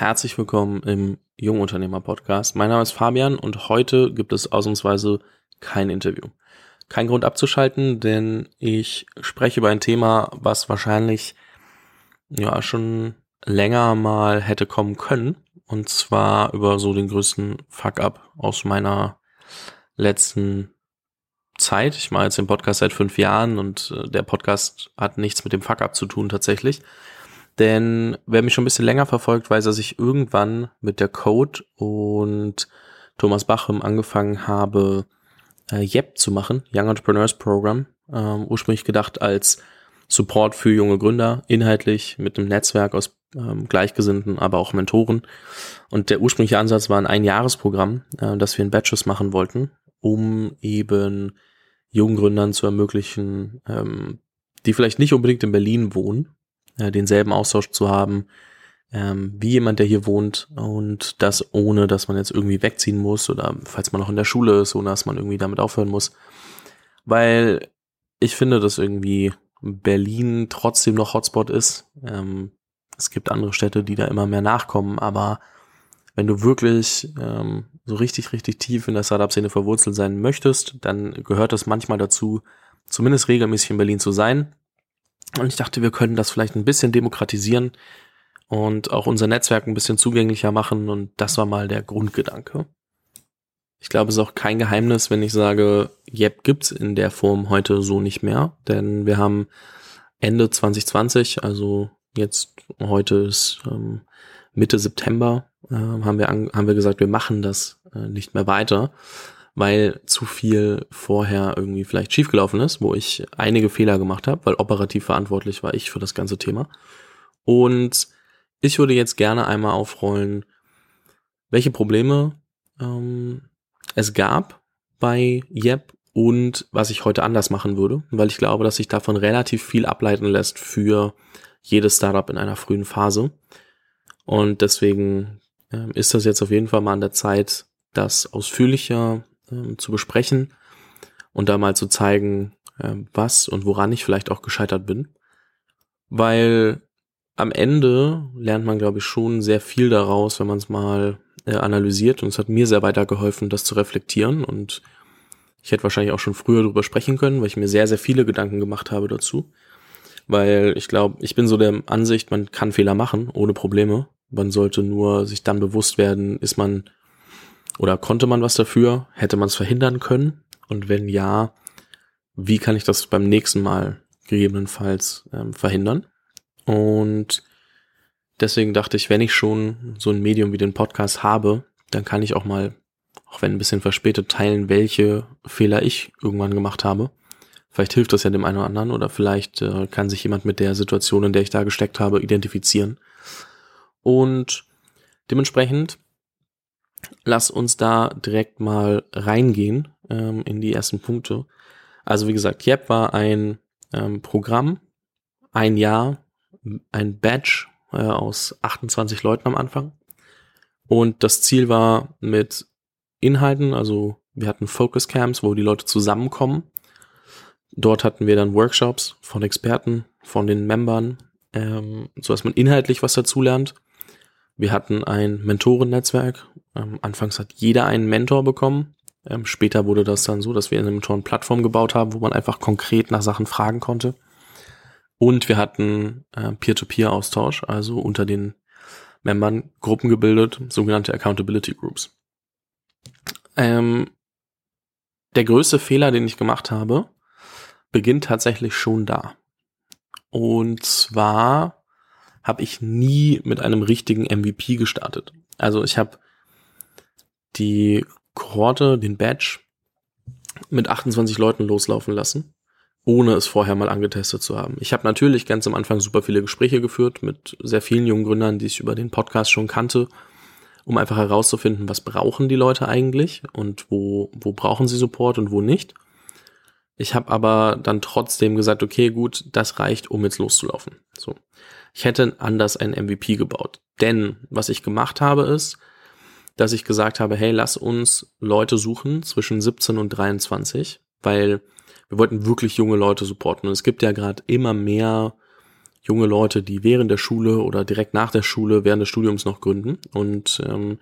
herzlich willkommen im Jungunternehmer Podcast. Mein Name ist Fabian und heute gibt es ausnahmsweise kein Interview. Kein Grund abzuschalten, denn ich spreche über ein Thema, was wahrscheinlich ja schon länger mal hätte kommen können. Und zwar über so den größten Fuck-up aus meiner letzten Zeit. Ich mache jetzt den Podcast seit fünf Jahren und äh, der Podcast hat nichts mit dem Fuck-up zu tun tatsächlich. Denn wer mich schon ein bisschen länger verfolgt, weiß, dass ich irgendwann mit der Code und Thomas Bachem angefangen habe, äh, YEP zu machen, Young Entrepreneurs Program. Ähm, ursprünglich gedacht als Support für junge Gründer, inhaltlich mit einem Netzwerk aus ähm, Gleichgesinnten, aber auch Mentoren. Und der ursprüngliche Ansatz war ein Einjahresprogramm, äh, das wir in Batches machen wollten, um eben jungen Gründern zu ermöglichen, ähm, die vielleicht nicht unbedingt in Berlin wohnen, äh, denselben Austausch zu haben, ähm, wie jemand, der hier wohnt und das ohne, dass man jetzt irgendwie wegziehen muss oder falls man noch in der Schule ist, ohne dass man irgendwie damit aufhören muss. Weil ich finde, dass irgendwie Berlin trotzdem noch Hotspot ist. Ähm, es gibt andere Städte, die da immer mehr nachkommen, aber wenn du wirklich ähm, so richtig, richtig tief in der Startup-Szene verwurzelt sein möchtest, dann gehört es manchmal dazu, zumindest regelmäßig in Berlin zu sein. Und ich dachte, wir können das vielleicht ein bisschen demokratisieren und auch unser Netzwerk ein bisschen zugänglicher machen. Und das war mal der Grundgedanke. Ich glaube, es ist auch kein Geheimnis, wenn ich sage, Yep gibt's in der Form heute so nicht mehr. Denn wir haben Ende 2020, also jetzt heute ist ähm, Mitte September, äh, haben, wir haben wir gesagt, wir machen das äh, nicht mehr weiter weil zu viel vorher irgendwie vielleicht schiefgelaufen ist, wo ich einige Fehler gemacht habe, weil operativ verantwortlich war ich für das ganze Thema. Und ich würde jetzt gerne einmal aufrollen, welche Probleme ähm, es gab bei Yep und was ich heute anders machen würde, weil ich glaube, dass sich davon relativ viel ableiten lässt für jedes Startup in einer frühen Phase. Und deswegen äh, ist das jetzt auf jeden Fall mal an der Zeit, das ausführlicher ähm, zu besprechen und da mal zu zeigen, äh, was und woran ich vielleicht auch gescheitert bin. Weil am Ende lernt man, glaube ich, schon sehr viel daraus, wenn man es mal äh, analysiert. Und es hat mir sehr weitergeholfen, das zu reflektieren. Und ich hätte wahrscheinlich auch schon früher darüber sprechen können, weil ich mir sehr, sehr viele Gedanken gemacht habe dazu. Weil ich glaube, ich bin so der Ansicht, man kann Fehler machen, ohne Probleme. Man sollte nur sich dann bewusst werden, ist man oder konnte man was dafür? Hätte man es verhindern können? Und wenn ja, wie kann ich das beim nächsten Mal gegebenenfalls ähm, verhindern? Und deswegen dachte ich, wenn ich schon so ein Medium wie den Podcast habe, dann kann ich auch mal, auch wenn ein bisschen verspätet, teilen, welche Fehler ich irgendwann gemacht habe. Vielleicht hilft das ja dem einen oder anderen oder vielleicht äh, kann sich jemand mit der Situation, in der ich da gesteckt habe, identifizieren. Und dementsprechend lass uns da direkt mal reingehen ähm, in die ersten Punkte. Also wie gesagt, YEP war ein ähm, Programm, ein Jahr, ein Badge äh, aus 28 Leuten am Anfang. Und das Ziel war mit Inhalten, also wir hatten Focus Camps, wo die Leute zusammenkommen. Dort hatten wir dann Workshops von Experten, von den Membern, ähm, so dass man inhaltlich was dazulernt. Wir hatten ein Mentorennetzwerk. Ähm, anfangs hat jeder einen Mentor bekommen. Ähm, später wurde das dann so, dass wir eine Mentoren-Plattform gebaut haben, wo man einfach konkret nach Sachen fragen konnte. Und wir hatten äh, Peer-to-Peer-Austausch, also unter den Membern Gruppen gebildet, sogenannte Accountability Groups. Ähm, der größte Fehler, den ich gemacht habe, beginnt tatsächlich schon da. Und zwar habe ich nie mit einem richtigen MVP gestartet. Also ich habe die Kohorte, den Badge mit 28 Leuten loslaufen lassen, ohne es vorher mal angetestet zu haben. Ich habe natürlich ganz am Anfang super viele Gespräche geführt mit sehr vielen jungen Gründern, die ich über den Podcast schon kannte, um einfach herauszufinden, was brauchen die Leute eigentlich und wo, wo brauchen sie Support und wo nicht. Ich habe aber dann trotzdem gesagt, okay, gut, das reicht, um jetzt loszulaufen. So. Ich hätte anders ein MVP gebaut. Denn was ich gemacht habe ist, dass ich gesagt habe, hey, lass uns Leute suchen zwischen 17 und 23, weil wir wollten wirklich junge Leute supporten. Und es gibt ja gerade immer mehr junge Leute, die während der Schule oder direkt nach der Schule, während des Studiums noch gründen. Und ähm,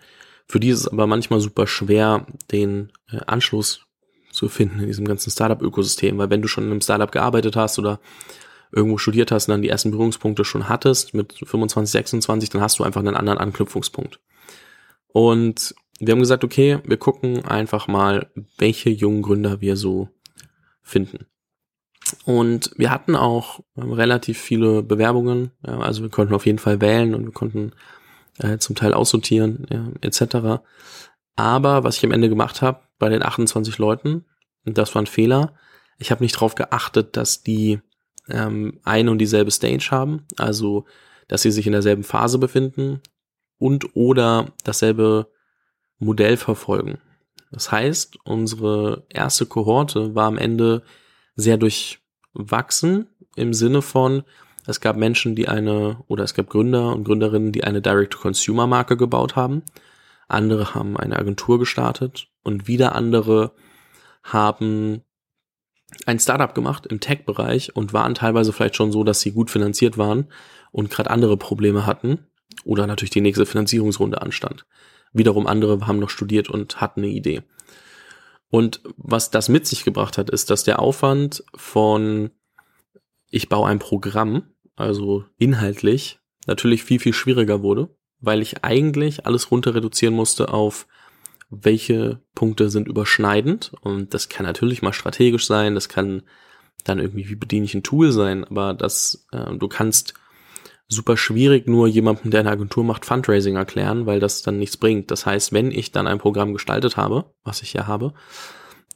für die ist es aber manchmal super schwer, den äh, Anschluss zu finden in diesem ganzen Startup-Ökosystem. Weil wenn du schon in einem Startup gearbeitet hast oder irgendwo studiert hast und dann die ersten Berührungspunkte schon hattest mit 25, 26, dann hast du einfach einen anderen Anknüpfungspunkt. Und wir haben gesagt, okay, wir gucken einfach mal, welche jungen Gründer wir so finden. Und wir hatten auch ähm, relativ viele Bewerbungen, also wir konnten auf jeden Fall wählen und wir konnten äh, zum Teil aussortieren, ja, etc. Aber was ich am Ende gemacht habe, bei den 28 Leuten, das war ein Fehler, ich habe nicht darauf geachtet, dass die ähm, eine und dieselbe Stage haben, also dass sie sich in derselben Phase befinden und oder dasselbe Modell verfolgen. Das heißt, unsere erste Kohorte war am Ende sehr durchwachsen im Sinne von, es gab Menschen, die eine, oder es gab Gründer und Gründerinnen, die eine Direct-to-Consumer-Marke gebaut haben. Andere haben eine Agentur gestartet und wieder andere haben ein Startup gemacht im Tech-Bereich und waren teilweise vielleicht schon so, dass sie gut finanziert waren und gerade andere Probleme hatten oder natürlich die nächste Finanzierungsrunde anstand. Wiederum andere haben noch studiert und hatten eine Idee. Und was das mit sich gebracht hat, ist, dass der Aufwand von ich baue ein Programm, also inhaltlich, natürlich viel, viel schwieriger wurde, weil ich eigentlich alles runter reduzieren musste auf welche Punkte sind überschneidend. Und das kann natürlich mal strategisch sein, das kann dann irgendwie, wie bediene ich ein Tool sein, aber das, äh, du kannst super schwierig nur jemandem, der eine Agentur macht, Fundraising erklären, weil das dann nichts bringt. Das heißt, wenn ich dann ein Programm gestaltet habe, was ich ja habe,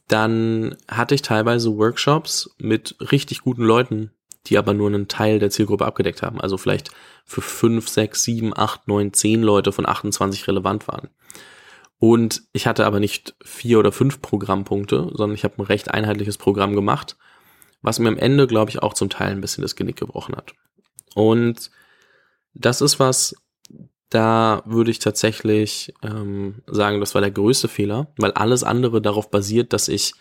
dann hatte ich teilweise Workshops mit richtig guten Leuten, die aber nur einen Teil der Zielgruppe abgedeckt haben. Also vielleicht für fünf, sechs, sieben, acht, neun, zehn Leute von 28 relevant waren. Und ich hatte aber nicht vier oder fünf Programmpunkte, sondern ich habe ein recht einheitliches Programm gemacht, was mir am Ende, glaube ich, auch zum Teil ein bisschen das Genick gebrochen hat. Und das ist was, da würde ich tatsächlich ähm, sagen, das war der größte Fehler, weil alles andere darauf basiert, dass ich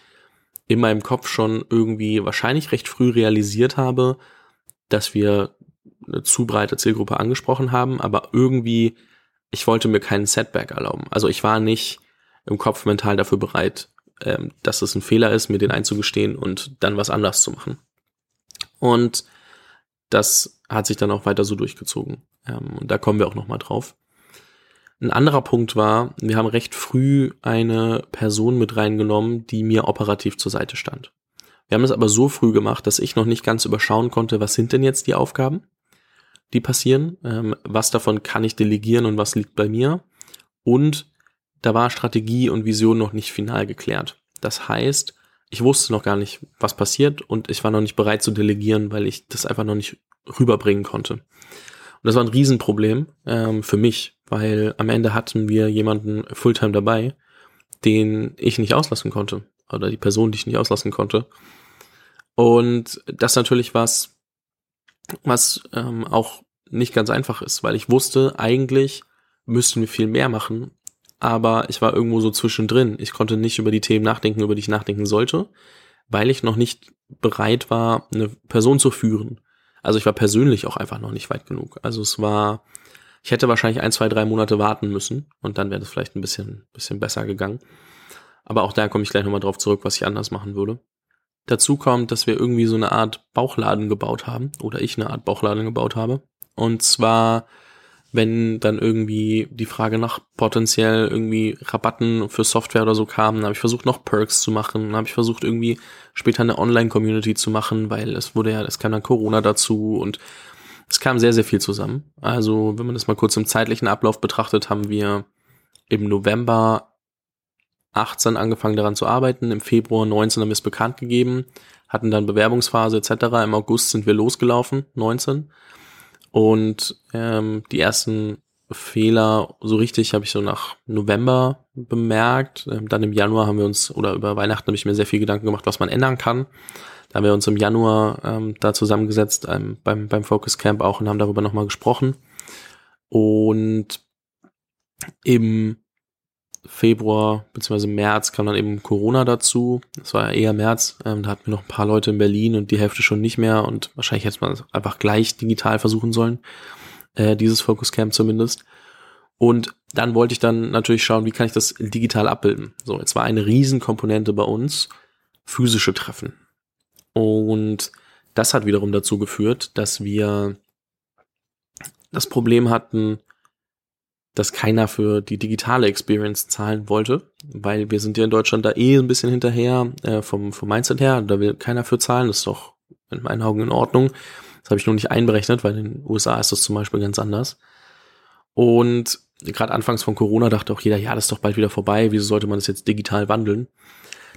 in meinem Kopf schon irgendwie wahrscheinlich recht früh realisiert habe, dass wir eine zu breite Zielgruppe angesprochen haben, aber irgendwie, ich wollte mir keinen Setback erlauben. Also ich war nicht im Kopf mental dafür bereit, ähm, dass es ein Fehler ist, mir den einzugestehen und dann was anders zu machen. Und das hat sich dann auch weiter so durchgezogen. Ähm, und da kommen wir auch nochmal drauf. Ein anderer Punkt war, wir haben recht früh eine Person mit reingenommen, die mir operativ zur Seite stand. Wir haben es aber so früh gemacht, dass ich noch nicht ganz überschauen konnte, was sind denn jetzt die Aufgaben, die passieren, ähm, was davon kann ich delegieren und was liegt bei mir. Und da war Strategie und Vision noch nicht final geklärt. Das heißt, ich wusste noch gar nicht, was passiert und ich war noch nicht bereit zu delegieren, weil ich das einfach noch nicht rüberbringen konnte. Und das war ein Riesenproblem ähm, für mich, weil am Ende hatten wir jemanden Fulltime dabei, den ich nicht auslassen konnte oder die Person, die ich nicht auslassen konnte. Und das natürlich was, was ähm, auch nicht ganz einfach ist, weil ich wusste, eigentlich müssten wir viel mehr machen, aber ich war irgendwo so zwischendrin. Ich konnte nicht über die Themen nachdenken, über die ich nachdenken sollte, weil ich noch nicht bereit war, eine Person zu führen. Also ich war persönlich auch einfach noch nicht weit genug. Also es war, ich hätte wahrscheinlich ein, zwei, drei Monate warten müssen und dann wäre das vielleicht ein bisschen, bisschen besser gegangen. Aber auch da komme ich gleich nochmal drauf zurück, was ich anders machen würde. Dazu kommt, dass wir irgendwie so eine Art Bauchladen gebaut haben oder ich eine Art Bauchladen gebaut habe. Und zwar wenn dann irgendwie die Frage nach potenziell irgendwie Rabatten für Software oder so kam, dann habe ich versucht noch Perks zu machen, dann habe ich versucht irgendwie später eine Online-Community zu machen, weil es wurde ja, es kam dann Corona dazu und es kam sehr, sehr viel zusammen. Also wenn man das mal kurz im zeitlichen Ablauf betrachtet, haben wir im November 18 angefangen daran zu arbeiten, im Februar 19 haben wir es bekannt gegeben, hatten dann Bewerbungsphase etc. Im August sind wir losgelaufen, 19 und ähm, die ersten Fehler so richtig habe ich so nach November bemerkt. Ähm, dann im Januar haben wir uns, oder über Weihnachten habe ich mir sehr viel Gedanken gemacht, was man ändern kann. Da haben wir uns im Januar ähm, da zusammengesetzt ähm, beim, beim Focus Camp auch und haben darüber nochmal gesprochen. Und im Februar bzw. März kam dann eben Corona dazu. Das war eher März. Ähm, da hatten wir noch ein paar Leute in Berlin und die Hälfte schon nicht mehr. Und wahrscheinlich hätte man es einfach gleich digital versuchen sollen. Äh, dieses Focus Camp zumindest. Und dann wollte ich dann natürlich schauen, wie kann ich das digital abbilden. So, jetzt war eine Riesenkomponente bei uns physische Treffen. Und das hat wiederum dazu geführt, dass wir das Problem hatten, dass keiner für die digitale Experience zahlen wollte, weil wir sind ja in Deutschland da eh ein bisschen hinterher äh, vom, vom Mindset her. Da will keiner für zahlen. Das ist doch in meinen Augen in Ordnung. Das habe ich nur nicht einberechnet, weil in den USA ist das zum Beispiel ganz anders. Und gerade anfangs von Corona dachte auch jeder, ja, das ist doch bald wieder vorbei. Wieso sollte man das jetzt digital wandeln?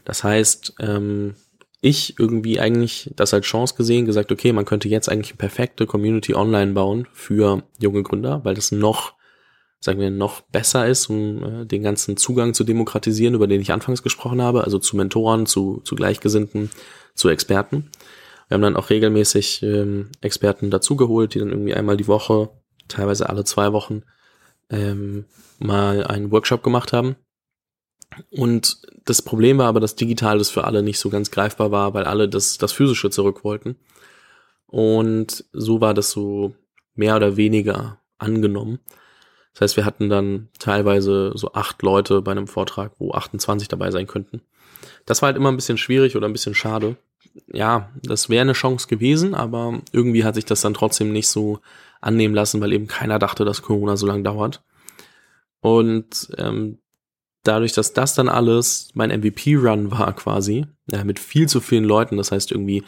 Das heißt, ähm, ich irgendwie eigentlich das als Chance gesehen, gesagt, okay, man könnte jetzt eigentlich eine perfekte Community online bauen für junge Gründer, weil das noch sagen wir, noch besser ist, um äh, den ganzen Zugang zu demokratisieren, über den ich anfangs gesprochen habe, also zu Mentoren, zu, zu Gleichgesinnten, zu Experten. Wir haben dann auch regelmäßig ähm, Experten dazugeholt, die dann irgendwie einmal die Woche, teilweise alle zwei Wochen, ähm, mal einen Workshop gemacht haben. Und das Problem war aber, dass digital das für alle nicht so ganz greifbar war, weil alle das, das physische zurück wollten. Und so war das so mehr oder weniger angenommen. Das heißt, wir hatten dann teilweise so acht Leute bei einem Vortrag, wo 28 dabei sein könnten. Das war halt immer ein bisschen schwierig oder ein bisschen schade. Ja, das wäre eine Chance gewesen, aber irgendwie hat sich das dann trotzdem nicht so annehmen lassen, weil eben keiner dachte, dass Corona so lange dauert. Und ähm, dadurch, dass das dann alles mein MVP-Run war quasi, ja, mit viel zu vielen Leuten, das heißt irgendwie,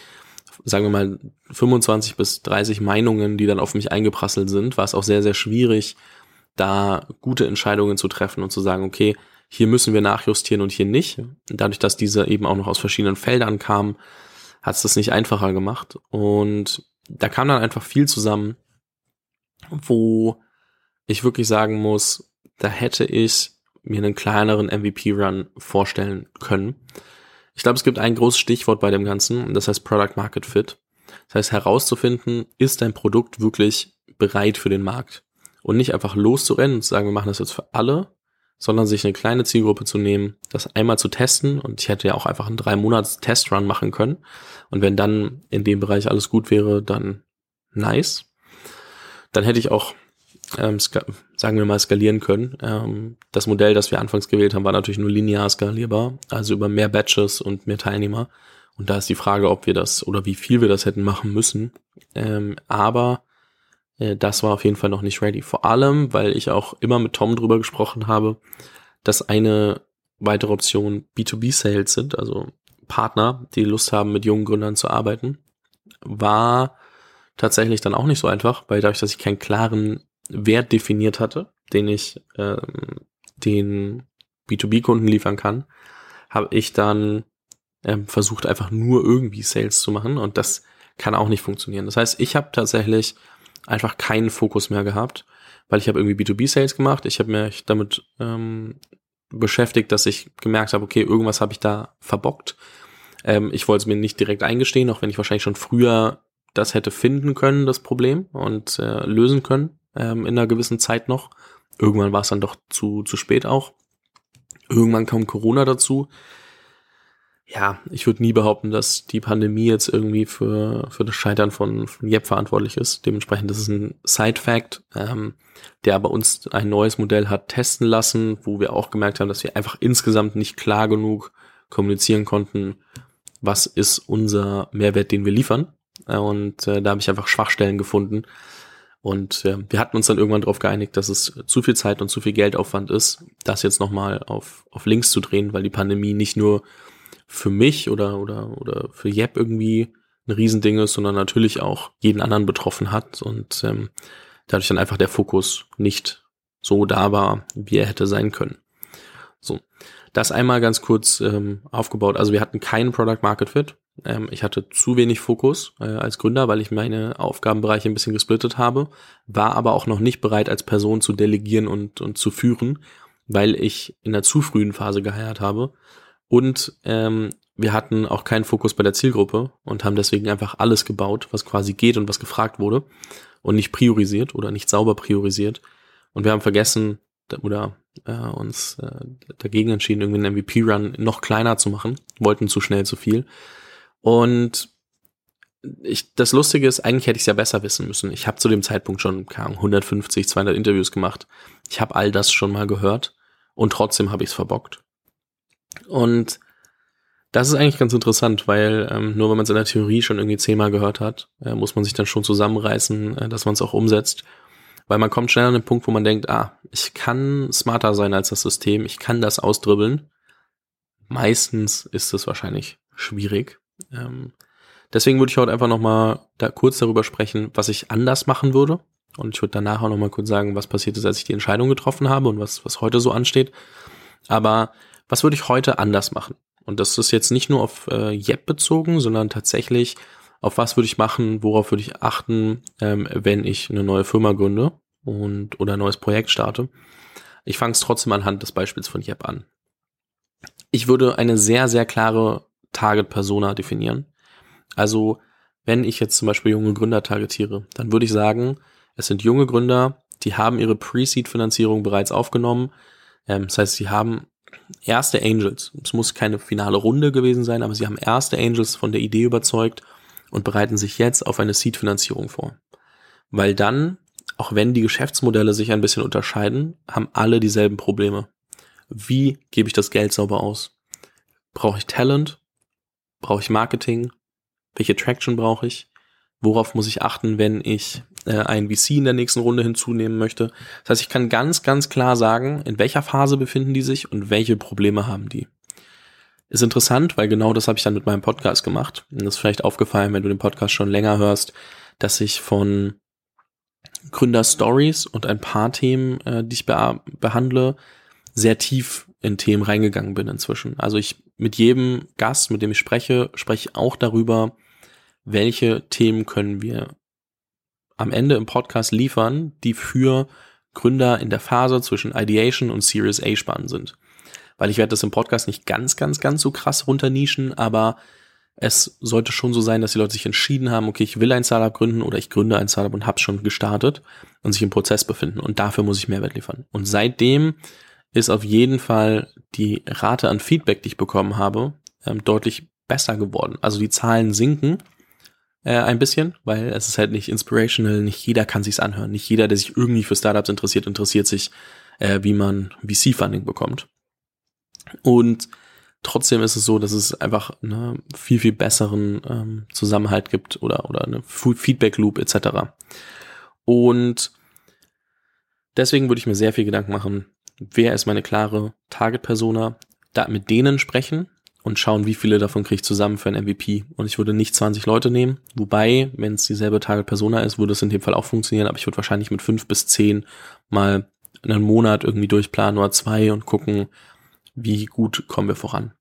sagen wir mal, 25 bis 30 Meinungen, die dann auf mich eingeprasselt sind, war es auch sehr, sehr schwierig, da gute Entscheidungen zu treffen und zu sagen, okay, hier müssen wir nachjustieren und hier nicht. Dadurch, dass diese eben auch noch aus verschiedenen Feldern kamen, hat es das nicht einfacher gemacht. Und da kam dann einfach viel zusammen, wo ich wirklich sagen muss, da hätte ich mir einen kleineren MVP-Run vorstellen können. Ich glaube, es gibt ein großes Stichwort bei dem Ganzen, und das heißt Product Market Fit. Das heißt herauszufinden, ist dein Produkt wirklich bereit für den Markt? Und nicht einfach loszurennen und zu sagen, wir machen das jetzt für alle, sondern sich eine kleine Zielgruppe zu nehmen, das einmal zu testen und ich hätte ja auch einfach einen drei Monats Testrun machen können und wenn dann in dem Bereich alles gut wäre, dann nice. Dann hätte ich auch ähm, sagen wir mal skalieren können. Ähm, das Modell, das wir anfangs gewählt haben, war natürlich nur linear skalierbar, also über mehr Batches und mehr Teilnehmer. Und da ist die Frage, ob wir das oder wie viel wir das hätten machen müssen. Ähm, aber das war auf jeden Fall noch nicht ready. Vor allem, weil ich auch immer mit Tom drüber gesprochen habe, dass eine weitere Option B2B-Sales sind, also Partner, die Lust haben, mit jungen Gründern zu arbeiten, war tatsächlich dann auch nicht so einfach, weil dadurch, dass ich keinen klaren Wert definiert hatte, den ich ähm, den B2B-Kunden liefern kann, habe ich dann ähm, versucht, einfach nur irgendwie Sales zu machen und das kann auch nicht funktionieren. Das heißt, ich habe tatsächlich einfach keinen Fokus mehr gehabt, weil ich habe irgendwie B2B-Sales gemacht. Ich habe mich damit ähm, beschäftigt, dass ich gemerkt habe, okay, irgendwas habe ich da verbockt. Ähm, ich wollte es mir nicht direkt eingestehen, auch wenn ich wahrscheinlich schon früher das hätte finden können, das Problem, und äh, lösen können ähm, in einer gewissen Zeit noch. Irgendwann war es dann doch zu, zu spät auch. Irgendwann kam Corona dazu ja, ich würde nie behaupten, dass die Pandemie jetzt irgendwie für, für das Scheitern von, von Jep verantwortlich ist. Dementsprechend ist ein Side-Fact, ähm, der aber uns ein neues Modell hat testen lassen, wo wir auch gemerkt haben, dass wir einfach insgesamt nicht klar genug kommunizieren konnten, was ist unser Mehrwert, den wir liefern. Und äh, da habe ich einfach Schwachstellen gefunden. Und äh, wir hatten uns dann irgendwann darauf geeinigt, dass es zu viel Zeit und zu viel Geldaufwand ist, das jetzt nochmal auf, auf links zu drehen, weil die Pandemie nicht nur für mich oder, oder, oder für Jeb irgendwie ein Riesending ist, sondern natürlich auch jeden anderen betroffen hat und ähm, dadurch dann einfach der Fokus nicht so da war, wie er hätte sein können. So, das einmal ganz kurz ähm, aufgebaut. Also wir hatten keinen Product Market Fit. Ähm, ich hatte zu wenig Fokus äh, als Gründer, weil ich meine Aufgabenbereiche ein bisschen gesplittet habe, war aber auch noch nicht bereit, als Person zu delegieren und, und zu führen, weil ich in der zu frühen Phase geheiert habe und ähm, wir hatten auch keinen Fokus bei der Zielgruppe und haben deswegen einfach alles gebaut, was quasi geht und was gefragt wurde und nicht priorisiert oder nicht sauber priorisiert. Und wir haben vergessen oder äh, uns äh, dagegen entschieden, irgendwie einen MVP-Run noch kleiner zu machen, wollten zu schnell zu viel. Und ich, das Lustige ist, eigentlich hätte ich es ja besser wissen müssen. Ich habe zu dem Zeitpunkt schon keine Ahnung, 150, 200 Interviews gemacht. Ich habe all das schon mal gehört und trotzdem habe ich es verbockt. Und das ist eigentlich ganz interessant, weil ähm, nur wenn man es in der Theorie schon irgendwie zehnmal gehört hat, äh, muss man sich dann schon zusammenreißen, äh, dass man es auch umsetzt. Weil man kommt schnell an den Punkt, wo man denkt, ah, ich kann smarter sein als das System, ich kann das ausdribbeln. Meistens ist es wahrscheinlich schwierig. Ähm, deswegen würde ich heute einfach nochmal da kurz darüber sprechen, was ich anders machen würde. Und ich würde danach auch nochmal kurz sagen, was passiert ist, als ich die Entscheidung getroffen habe und was, was heute so ansteht. Aber was würde ich heute anders machen? Und das ist jetzt nicht nur auf äh, Yep bezogen, sondern tatsächlich auf was würde ich machen, worauf würde ich achten, ähm, wenn ich eine neue Firma gründe und oder ein neues Projekt starte. Ich fange es trotzdem anhand des Beispiels von Yep an. Ich würde eine sehr, sehr klare Target-Persona definieren. Also, wenn ich jetzt zum Beispiel junge Gründer targetiere, dann würde ich sagen, es sind junge Gründer, die haben ihre Pre-Seed-Finanzierung bereits aufgenommen. Ähm, das heißt, sie haben erste Angels. Es muss keine finale Runde gewesen sein, aber sie haben erste Angels von der Idee überzeugt und bereiten sich jetzt auf eine Seed-Finanzierung vor. Weil dann, auch wenn die Geschäftsmodelle sich ein bisschen unterscheiden, haben alle dieselben Probleme. Wie gebe ich das Geld sauber aus? Brauche ich Talent? Brauche ich Marketing? Welche Traction brauche ich? Worauf muss ich achten, wenn ich äh, ein VC in der nächsten Runde hinzunehmen möchte? Das heißt, ich kann ganz, ganz klar sagen, in welcher Phase befinden die sich und welche Probleme haben die. Ist interessant, weil genau das habe ich dann mit meinem Podcast gemacht. Und das ist vielleicht aufgefallen, wenn du den Podcast schon länger hörst, dass ich von Gründer-Stories und ein paar Themen, äh, die ich be behandle, sehr tief in Themen reingegangen bin inzwischen. Also ich mit jedem Gast, mit dem ich spreche, spreche auch darüber, welche Themen können wir am Ende im Podcast liefern, die für Gründer in der Phase zwischen Ideation und Series A spannend sind weil ich werde das im Podcast nicht ganz, ganz, ganz so krass runternischen, aber es sollte schon so sein, dass die Leute sich entschieden haben, okay, ich will ein Startup gründen oder ich gründe ein Startup und habe schon gestartet und sich im Prozess befinden. Und dafür muss ich Mehrwert liefern. Und seitdem ist auf jeden Fall die Rate an Feedback, die ich bekommen habe, ähm, deutlich besser geworden. Also die Zahlen sinken äh, ein bisschen, weil es ist halt nicht inspirational, nicht jeder kann sich's anhören. Nicht jeder, der sich irgendwie für Startups interessiert, interessiert sich, äh, wie man VC-Funding bekommt. Und trotzdem ist es so, dass es einfach eine viel, viel besseren ähm, Zusammenhalt gibt oder, oder eine Feedback-Loop etc. Und deswegen würde ich mir sehr viel Gedanken machen, wer ist meine klare Target-Persona, da mit denen sprechen und schauen, wie viele davon kriege ich zusammen für ein MVP. Und ich würde nicht 20 Leute nehmen, wobei, wenn es dieselbe Target-Persona ist, würde es in dem Fall auch funktionieren, aber ich würde wahrscheinlich mit fünf bis zehn mal einen Monat irgendwie durchplanen oder zwei und gucken, wie gut kommen wir voran.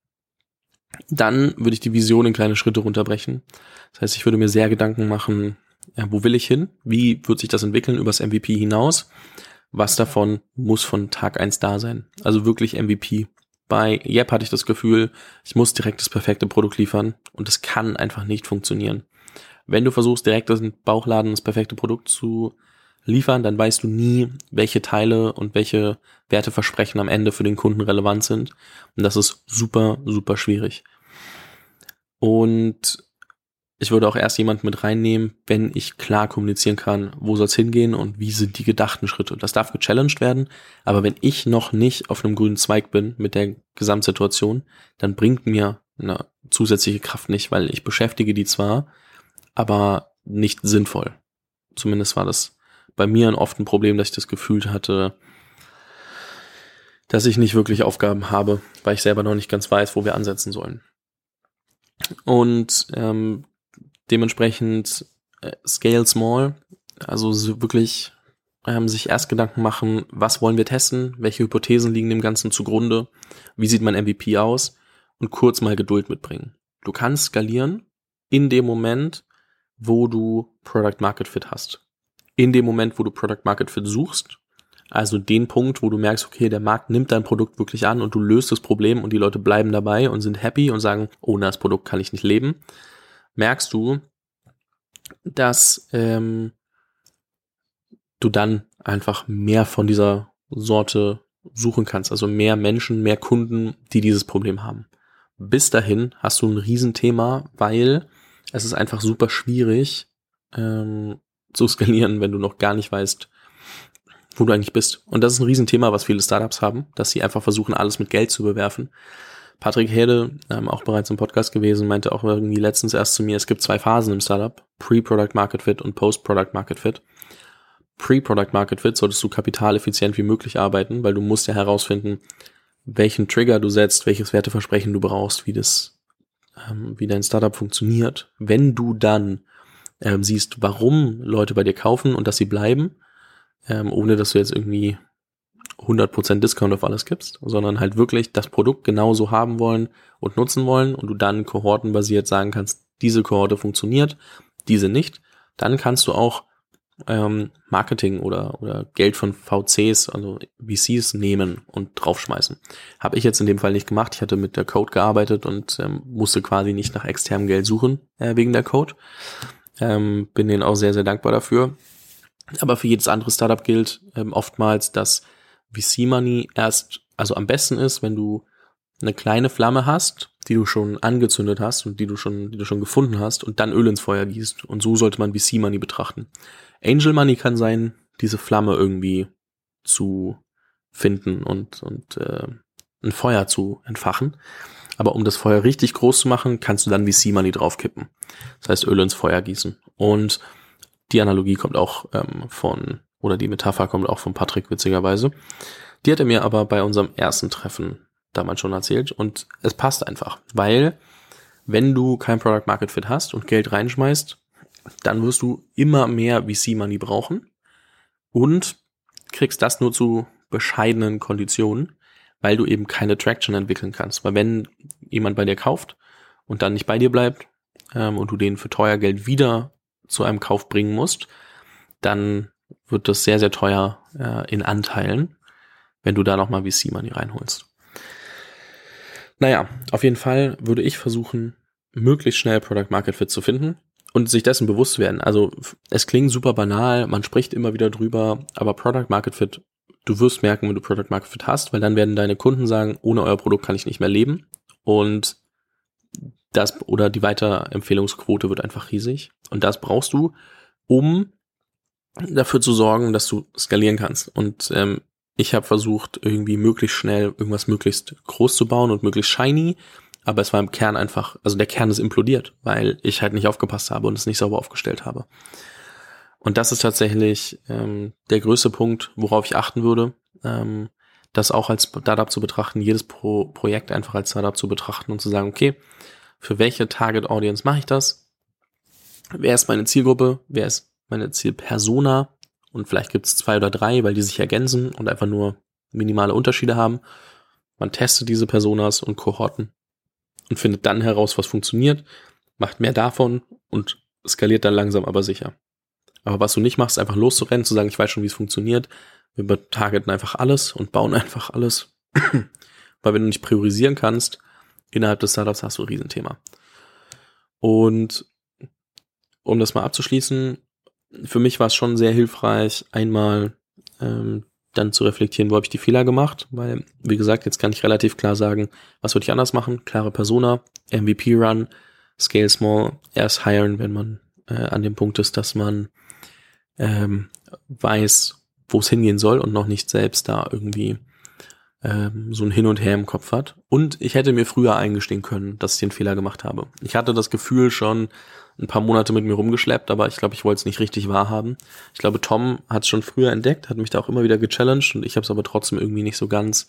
Dann würde ich die Vision in kleine Schritte runterbrechen. Das heißt, ich würde mir sehr Gedanken machen, ja, wo will ich hin? Wie wird sich das entwickeln übers MVP hinaus? Was davon muss von Tag eins da sein? Also wirklich MVP. Bei Yep hatte ich das Gefühl, ich muss direkt das perfekte Produkt liefern und das kann einfach nicht funktionieren. Wenn du versuchst, direkt aus dem Bauchladen das perfekte Produkt zu liefern, dann weißt du nie, welche Teile und welche Werteversprechen am Ende für den Kunden relevant sind. Und das ist super, super schwierig. Und ich würde auch erst jemanden mit reinnehmen, wenn ich klar kommunizieren kann, wo soll es hingehen und wie sind die gedachten Schritte. Das darf gechallenged werden, aber wenn ich noch nicht auf einem grünen Zweig bin mit der Gesamtsituation, dann bringt mir eine zusätzliche Kraft nicht, weil ich beschäftige die zwar, aber nicht sinnvoll. Zumindest war das bei mir oft ein Problem, dass ich das Gefühl hatte, dass ich nicht wirklich Aufgaben habe, weil ich selber noch nicht ganz weiß, wo wir ansetzen sollen. Und ähm, dementsprechend äh, Scale Small, also so wirklich ähm, sich erst Gedanken machen, was wollen wir testen, welche Hypothesen liegen dem Ganzen zugrunde, wie sieht mein MVP aus? Und kurz mal Geduld mitbringen. Du kannst skalieren in dem Moment, wo du Product Market Fit hast. In dem Moment, wo du Product Market Fit suchst, also den Punkt, wo du merkst, okay, der Markt nimmt dein Produkt wirklich an und du löst das Problem und die Leute bleiben dabei und sind happy und sagen, ohne das Produkt kann ich nicht leben, merkst du, dass ähm, du dann einfach mehr von dieser Sorte suchen kannst. Also mehr Menschen, mehr Kunden, die dieses Problem haben. Bis dahin hast du ein Riesenthema, weil es ist einfach super schwierig ähm, zu skalieren, wenn du noch gar nicht weißt, wo du eigentlich bist. Und das ist ein Riesenthema, was viele Startups haben, dass sie einfach versuchen, alles mit Geld zu bewerfen. Patrick Hede, ähm, auch bereits im Podcast gewesen, meinte auch irgendwie letztens erst zu mir, es gibt zwei Phasen im Startup, Pre-Product Market Fit und Post-Product Market Fit. Pre-Product Market Fit solltest du kapitaleffizient wie möglich arbeiten, weil du musst ja herausfinden, welchen Trigger du setzt, welches Werteversprechen du brauchst, wie das, ähm, wie dein Startup funktioniert. Wenn du dann ähm, siehst, warum Leute bei dir kaufen und dass sie bleiben, ähm, ohne dass du jetzt irgendwie 100% Discount auf alles gibst, sondern halt wirklich das Produkt genauso haben wollen und nutzen wollen und du dann kohortenbasiert sagen kannst, diese Kohorte funktioniert, diese nicht, dann kannst du auch ähm, Marketing oder, oder Geld von VCs, also VCs nehmen und draufschmeißen. Habe ich jetzt in dem Fall nicht gemacht. Ich hatte mit der Code gearbeitet und ähm, musste quasi nicht nach externem Geld suchen äh, wegen der Code. Ähm, bin denen auch sehr, sehr dankbar dafür. Aber für jedes andere Startup gilt ähm, oftmals, dass VC-Money erst, also am besten ist, wenn du eine kleine Flamme hast, die du schon angezündet hast und die du schon, die du schon gefunden hast und dann Öl ins Feuer gießt. Und so sollte man VC-Money betrachten. Angel Money kann sein, diese Flamme irgendwie zu finden und, und äh, ein Feuer zu entfachen. Aber um das Feuer richtig groß zu machen, kannst du dann VC-Money draufkippen. Das heißt, Öl ins Feuer gießen. Und die Analogie kommt auch ähm, von, oder die Metapher kommt auch von Patrick, witzigerweise. Die hat er mir aber bei unserem ersten Treffen damals schon erzählt und es passt einfach, weil wenn du kein Product Market Fit hast und Geld reinschmeißt, dann wirst du immer mehr VC-Money brauchen und kriegst das nur zu bescheidenen Konditionen, weil du eben keine Traction entwickeln kannst. Weil wenn jemand bei dir kauft und dann nicht bei dir bleibt ähm, und du den für teuer Geld wieder zu einem Kauf bringen musst, dann wird das sehr, sehr teuer äh, in Anteilen, wenn du da nochmal VC-Money reinholst. Naja, auf jeden Fall würde ich versuchen, möglichst schnell Product Market Fit zu finden und sich dessen bewusst werden. Also es klingt super banal, man spricht immer wieder drüber, aber Product Market Fit, du wirst merken, wenn du Product Market Fit hast, weil dann werden deine Kunden sagen, ohne euer Produkt kann ich nicht mehr leben und das oder die Weiterempfehlungsquote wird einfach riesig und das brauchst du, um dafür zu sorgen, dass du skalieren kannst. Und ähm, ich habe versucht, irgendwie möglichst schnell irgendwas möglichst groß zu bauen und möglichst shiny aber es war im Kern einfach, also der Kern ist implodiert, weil ich halt nicht aufgepasst habe und es nicht sauber aufgestellt habe. Und das ist tatsächlich ähm, der größte Punkt, worauf ich achten würde, ähm, das auch als Startup zu betrachten, jedes Pro Projekt einfach als Startup zu betrachten und zu sagen, okay, für welche Target Audience mache ich das? Wer ist meine Zielgruppe? Wer ist meine Zielpersona? Und vielleicht gibt es zwei oder drei, weil die sich ergänzen und einfach nur minimale Unterschiede haben. Man testet diese Personas und Kohorten und findet dann heraus, was funktioniert, macht mehr davon und skaliert dann langsam aber sicher. Aber was du nicht machst, einfach loszurennen, zu sagen, ich weiß schon, wie es funktioniert. Wir targeten einfach alles und bauen einfach alles. Weil wenn du nicht priorisieren kannst, innerhalb des Startups hast du ein Riesenthema. Und um das mal abzuschließen, für mich war es schon sehr hilfreich, einmal ähm, dann zu reflektieren, wo habe ich die Fehler gemacht, weil, wie gesagt, jetzt kann ich relativ klar sagen, was würde ich anders machen, klare Persona, MVP-Run, Scale Small, erst hiren, wenn man äh, an dem Punkt ist, dass man ähm, weiß, wo es hingehen soll und noch nicht selbst da irgendwie ähm, so ein Hin und Her im Kopf hat. Und ich hätte mir früher eingestehen können, dass ich den Fehler gemacht habe. Ich hatte das Gefühl schon, ein paar Monate mit mir rumgeschleppt, aber ich glaube, ich wollte es nicht richtig wahrhaben. Ich glaube, Tom hat es schon früher entdeckt, hat mich da auch immer wieder gechallenged und ich habe es aber trotzdem irgendwie nicht so ganz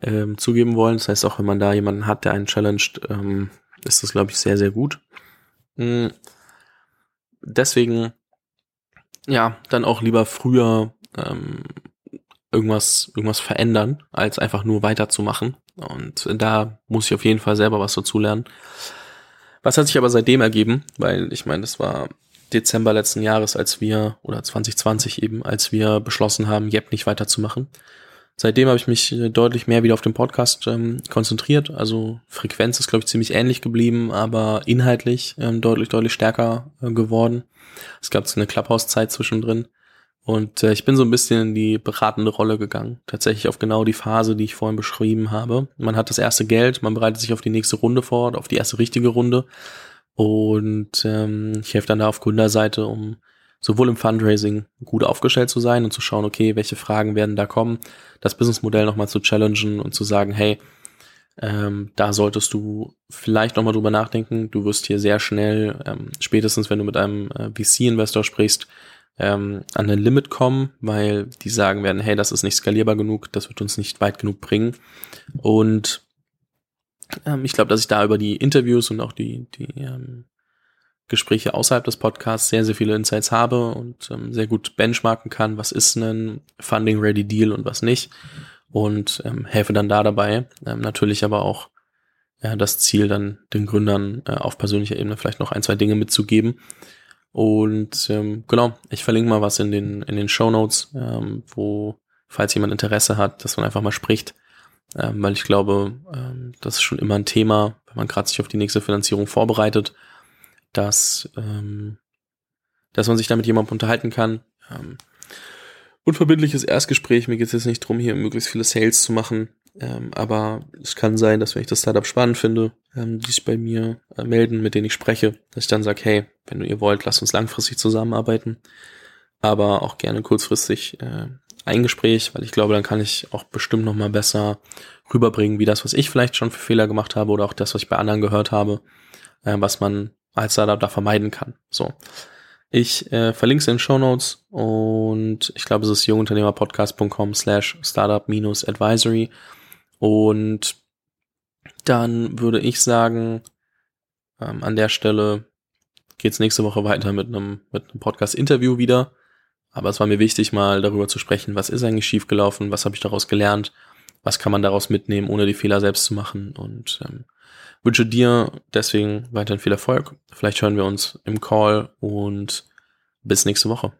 ähm, zugeben wollen. Das heißt, auch wenn man da jemanden hat, der einen challenged, ähm, ist das, glaube ich, sehr, sehr gut. Mhm. Deswegen, ja, dann auch lieber früher ähm, irgendwas, irgendwas verändern, als einfach nur weiterzumachen. Und da muss ich auf jeden Fall selber was dazu lernen. Was hat sich aber seitdem ergeben? Weil ich meine, das war Dezember letzten Jahres, als wir, oder 2020 eben, als wir beschlossen haben, Jep nicht weiterzumachen. Seitdem habe ich mich äh, deutlich mehr wieder auf den Podcast ähm, konzentriert. Also Frequenz ist, glaube ich, ziemlich ähnlich geblieben, aber inhaltlich ähm, deutlich, deutlich stärker äh, geworden. Es gab eine Clubhouse-Zeit zwischendrin. Und äh, ich bin so ein bisschen in die beratende Rolle gegangen. Tatsächlich auf genau die Phase, die ich vorhin beschrieben habe. Man hat das erste Geld, man bereitet sich auf die nächste Runde vor, auf die erste richtige Runde. Und ähm, ich helfe dann da auf Gründerseite, um sowohl im Fundraising gut aufgestellt zu sein und zu schauen, okay, welche Fragen werden da kommen, das Businessmodell nochmal zu challengen und zu sagen, hey, ähm, da solltest du vielleicht nochmal drüber nachdenken. Du wirst hier sehr schnell, ähm, spätestens wenn du mit einem äh, VC-Investor sprichst, ähm, an ein Limit kommen, weil die sagen werden, hey, das ist nicht skalierbar genug, das wird uns nicht weit genug bringen. Und ähm, ich glaube, dass ich da über die Interviews und auch die, die ähm, Gespräche außerhalb des Podcasts sehr, sehr viele Insights habe und ähm, sehr gut benchmarken kann, was ist ein Funding-Ready-Deal und was nicht. Und ähm, helfe dann da dabei. Ähm, natürlich aber auch ja, das Ziel, dann den Gründern äh, auf persönlicher Ebene vielleicht noch ein, zwei Dinge mitzugeben, und ähm, genau, ich verlinke mal was in den, in den Show Notes, ähm, wo, falls jemand Interesse hat, dass man einfach mal spricht. Ähm, weil ich glaube, ähm, das ist schon immer ein Thema, wenn man gerade sich auf die nächste Finanzierung vorbereitet, dass, ähm, dass man sich da mit jemandem unterhalten kann. Ähm, unverbindliches Erstgespräch, mir geht es jetzt nicht drum, hier möglichst viele Sales zu machen, ähm, aber es kann sein, dass wenn ich das Startup spannend finde, ähm, die sich bei mir äh, melden, mit denen ich spreche, dass ich dann sage, hey, wenn du ihr wollt, lasst uns langfristig zusammenarbeiten. Aber auch gerne kurzfristig äh, ein Gespräch, weil ich glaube, dann kann ich auch bestimmt noch mal besser rüberbringen, wie das, was ich vielleicht schon für Fehler gemacht habe oder auch das, was ich bei anderen gehört habe, äh, was man als Startup da vermeiden kann. So. Ich äh, verlinke es in den Show Notes und ich glaube, es ist jungunternehmerpodcast.com slash startup-advisory und dann würde ich sagen, ähm, an der Stelle geht's nächste Woche weiter mit einem, mit Podcast-Interview wieder. Aber es war mir wichtig, mal darüber zu sprechen, was ist eigentlich schiefgelaufen, was habe ich daraus gelernt, was kann man daraus mitnehmen, ohne die Fehler selbst zu machen. Und ähm, wünsche dir deswegen weiterhin viel Erfolg. Vielleicht hören wir uns im Call und bis nächste Woche.